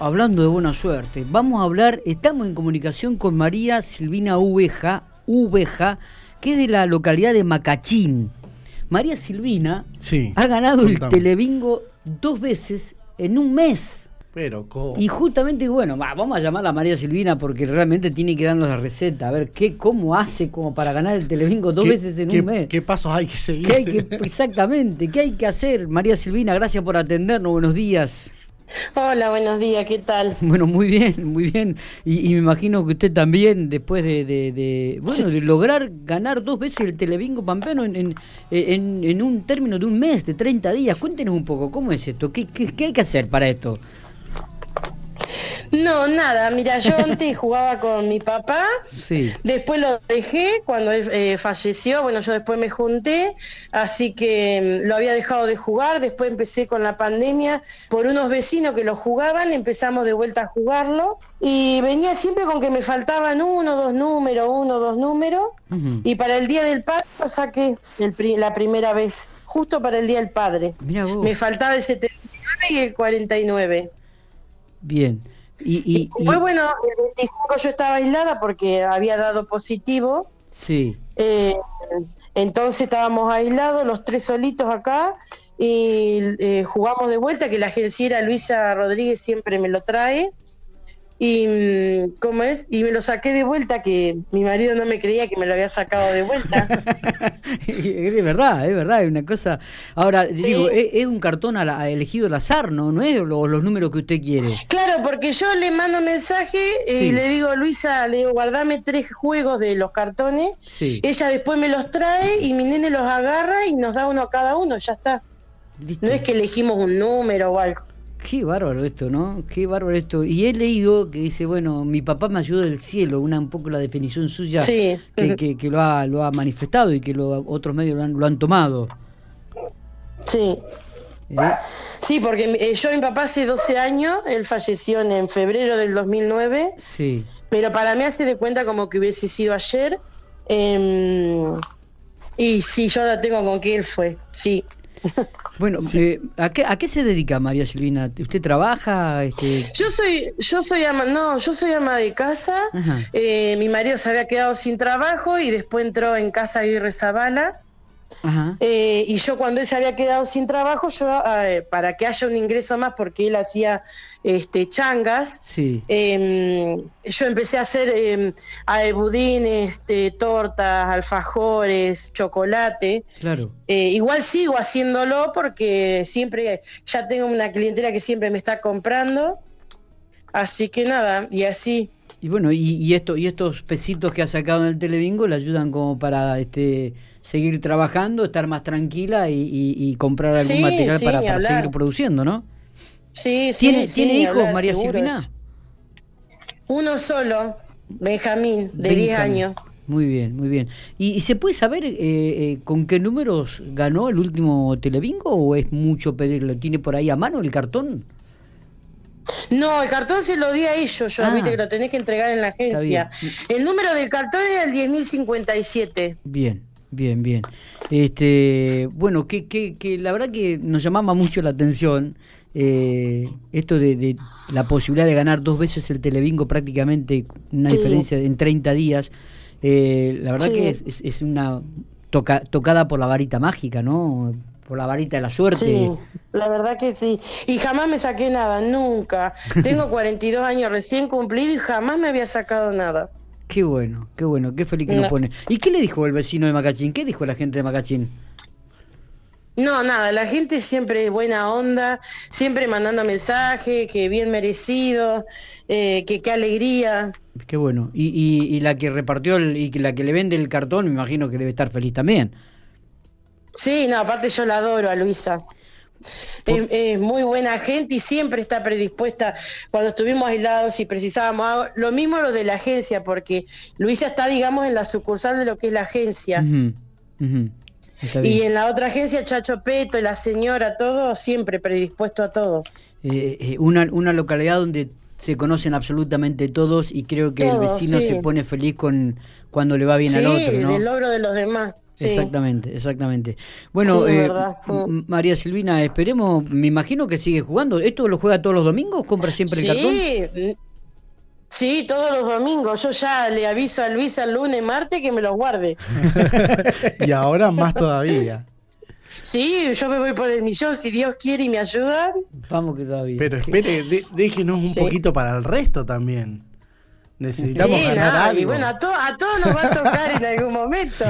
Hablando de buena suerte, vamos a hablar, estamos en comunicación con María Silvina Uveja, Uveja, que es de la localidad de Macachín. María Silvina Sí, ha ganado el telebingo dos veces en un mes. Pero, ¿cómo? Y justamente, bueno, va, vamos a llamar a María Silvina porque realmente tiene que darnos la receta, a ver qué, cómo hace como para ganar el telebingo dos ¿Qué- veces en un mes. ¿Qué pasos hay que seguir? ¿Qué hay que, exactamente, ¿qué hay que hacer? María Silvina, gracias por atendernos, buenos días. Hola, buenos días, ¿qué tal? Bueno, muy bien, muy bien. Y, y me imagino que usted también, después de, de- de, bueno, de lograr ganar dos veces el Telebingo Pampeano en, en, en- en un término de un mes, de 30 días, cuéntenos un poco, ¿cómo es esto? ¿Qué, qué, qué hay que hacer para esto? No, nada, mira, yo antes jugaba con mi papá, Sí, después lo dejé cuando él eh, falleció, bueno, yo después me junté, así que mm, lo había dejado de jugar, después empecé con la pandemia, por unos vecinos que lo jugaban, empezamos de vuelta a jugarlo y venía siempre con que me faltaban uno, dos números, uno, dos números, y para el Día del Padre lo saqué el la primera vez, justo para el Día del Padre. Me faltaba el 79 y el 49. bien. Y, y, bueno, el 25 yo estaba aislada porque había dado positivo. sí, eh, entonces estábamos aislados, los tres solitos acá, y eh, jugamos de vuelta, que la agenciera Luisa Rodríguez siempre me lo trae. Y, mm, ¿cómo es? Y me lo saqué de vuelta, que mi marido no me creía que me lo había sacado de vuelta. es verdad, es verdad, es una cosa. Ahora, Sí. digo, es, es un cartón a la- a elegido al azar, ¿no? No es lo- los números que usted quiere. Claro, porque yo le mando mensaje eh, Sí. y le digo, Luisa, le digo, guardame tres juegos de los cartones. Sí. Ella después me los trae y mi nene los agarra y nos da uno a cada uno, ya está. No es que elegimos un número o algo. Qué bárbaro esto, ¿no? Qué bárbaro esto. Y he leído que dice, bueno, mi papá me ayudó del cielo, una un poco la definición suya Sí. que, que- que lo, ha, lo ha manifestado y que lo- otros medios lo han, lo han tomado. Sí. ¿eh? Sí, porque eh, yo mi papá hace 12 años, él falleció en, en febrero del 2009, Sí. pero para mí hace de cuenta como que hubiese sido ayer. em, y sí, yo la tengo con que él fue, sí. Bueno, eh, ¿a, qué, ¿a qué se dedica María Silvina? ¿Usted trabaja? Este, Yo soy, yo soy ama, no, yo soy ama de casa. Eh, mi marido se había quedado sin trabajo y después entró en casa Aguirre Zavala. Ajá. Eh, y yo cuando él se había quedado sin trabajo, yo eh, para que haya un ingreso más, porque él hacía este changas, Sí. eh, yo empecé a hacer a- budines, este, tortas, alfajores, chocolate. Claro. Eh, igual sigo haciéndolo porque siempre ya tengo una clientela que siempre me está comprando. Así que nada, y así. Y bueno, y, y esto, y estos pesitos que ha sacado en el Telebingo le ayudan como para este seguir trabajando, estar más tranquila y, y- y comprar algún Sí, material sí, para, seguir produciendo, ¿no? Sí, sí, ¿Tiene, sí, ¿tiene hijos, hablar, María Silvina? Uno solo, Benjamín, de 10 Benjamín. años. Muy bien, muy bien. ¿Y, y se puede saber eh, eh, con qué números ganó el último Telebingo o es mucho pedirlo? ¿Tiene por ahí a mano el cartón? No, el cartón se lo di a ellos, yo, Ah. viste que lo tenés que entregar en la agencia. El número del cartón era el 10.057. Bien, bien, bien. Este, bueno, que, que, que la verdad que nos llamaba mucho la atención eh, esto de, de la posibilidad de ganar dos veces el Telebingo prácticamente una Sí. diferencia en 30 días. Eh, la verdad Sí. que es, es- es una toca- tocada por la varita mágica, ¿no? Por la varita de la suerte. Sí, la verdad que sí. Y jamás me saqué nada, nunca. Tengo 42 años recién cumplido y jamás me había sacado nada. Qué bueno, qué bueno, qué feliz que nos No. pone. ¿Y qué le dijo el vecino de Macachín? ¿Qué dijo la gente de Macachín? No, nada, la gente siempre buena onda, siempre mandando mensajes, que bien merecido, eh, que qué alegría. Qué bueno. Y, y, y la que repartió el- y la que le vende el cartón, me imagino que debe estar feliz también. Sí, no, aparte yo la adoro a Luisa. Es, es muy buena gente y siempre está predispuesta cuando estuvimos aislados y precisábamos algo. Lo mismo lo de la agencia, porque Luisa está, digamos, en la sucursal de lo que es la agencia. Y en la otra agencia, Chacho Peto la señora, todo, siempre predispuesto a todo. Eh, eh, una, una localidad donde se conocen absolutamente todos y creo que el vecino sí. se pone feliz con cuando le va bien sí, al otro, ¿no? del logro de los demás. Exactamente, exactamente. Bueno, eh, María Silvina, esperemos, me imagino que sigue jugando. ¿Esto lo juega todos los domingos? ¿Compra siempre el cartón? Sí, Sí, todos los domingos. Yo ya le aviso a Luis el lunes, martes que me los guarde. y ahora más todavía. Sí, yo me voy por el millón si Dios quiere y me ayuda. Vamos que todavía. Pero espere, déjenos un poquito para el resto también. Necesitamos ganar algo. Y bueno, a, a, todos nos va a tocar en algún momento.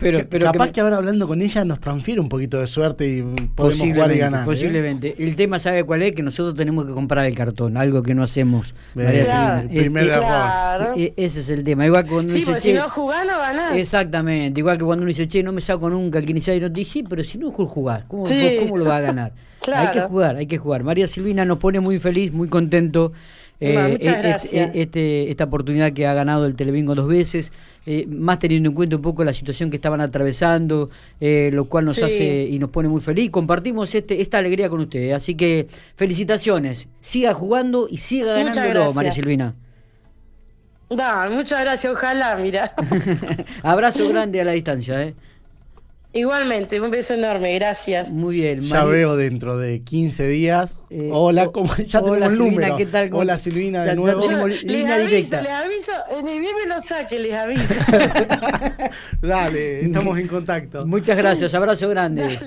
pero, capaz que... ahora hablando con ella nos transfiere un poquito de suerte y podemos jugar y ganar. ¿eh? Posiblemente. El tema, ¿sabe cuál es? Que nosotros tenemos que comprar el cartón, algo que no hacemos. el primer error. E, ese es el tema. Igual cuando sí, porque si no jugás, no ganás. Exactamente. Igual que cuando uno dice, che, no me saco nunca, que iniciar y no te dije, pero si no jugás, ¿cómo, ¿cómo lo va a ganar? Hay que jugar, hay que jugar. María Silvina nos pone muy feliz, muy contento. Eh, eh, eh, este, esta oportunidad que ha ganado el Telebingo dos veces, más teniendo en cuenta un poco la situación que estaban atravesando, lo cual nos hace y nos pone muy feliz. Compartimos este, esta alegría con ustedes. Así que felicitaciones. Siga jugando y siga ganándolo, María Silvina. muchas gracias, ojalá, mira. Abrazo grande a la distancia, ¿eh? Igualmente, un beso enorme, gracias. Muy bien. Ya veo dentro de 15 días. Eh, hola, como ya hola, tenemos el número. ¿qué tal? Hola Silvina, de nuevo. Yo, les aviso, les aviso, ni bien me lo saque, les aviso. Dale, estamos en contacto. Muchas gracias, abrazo grande.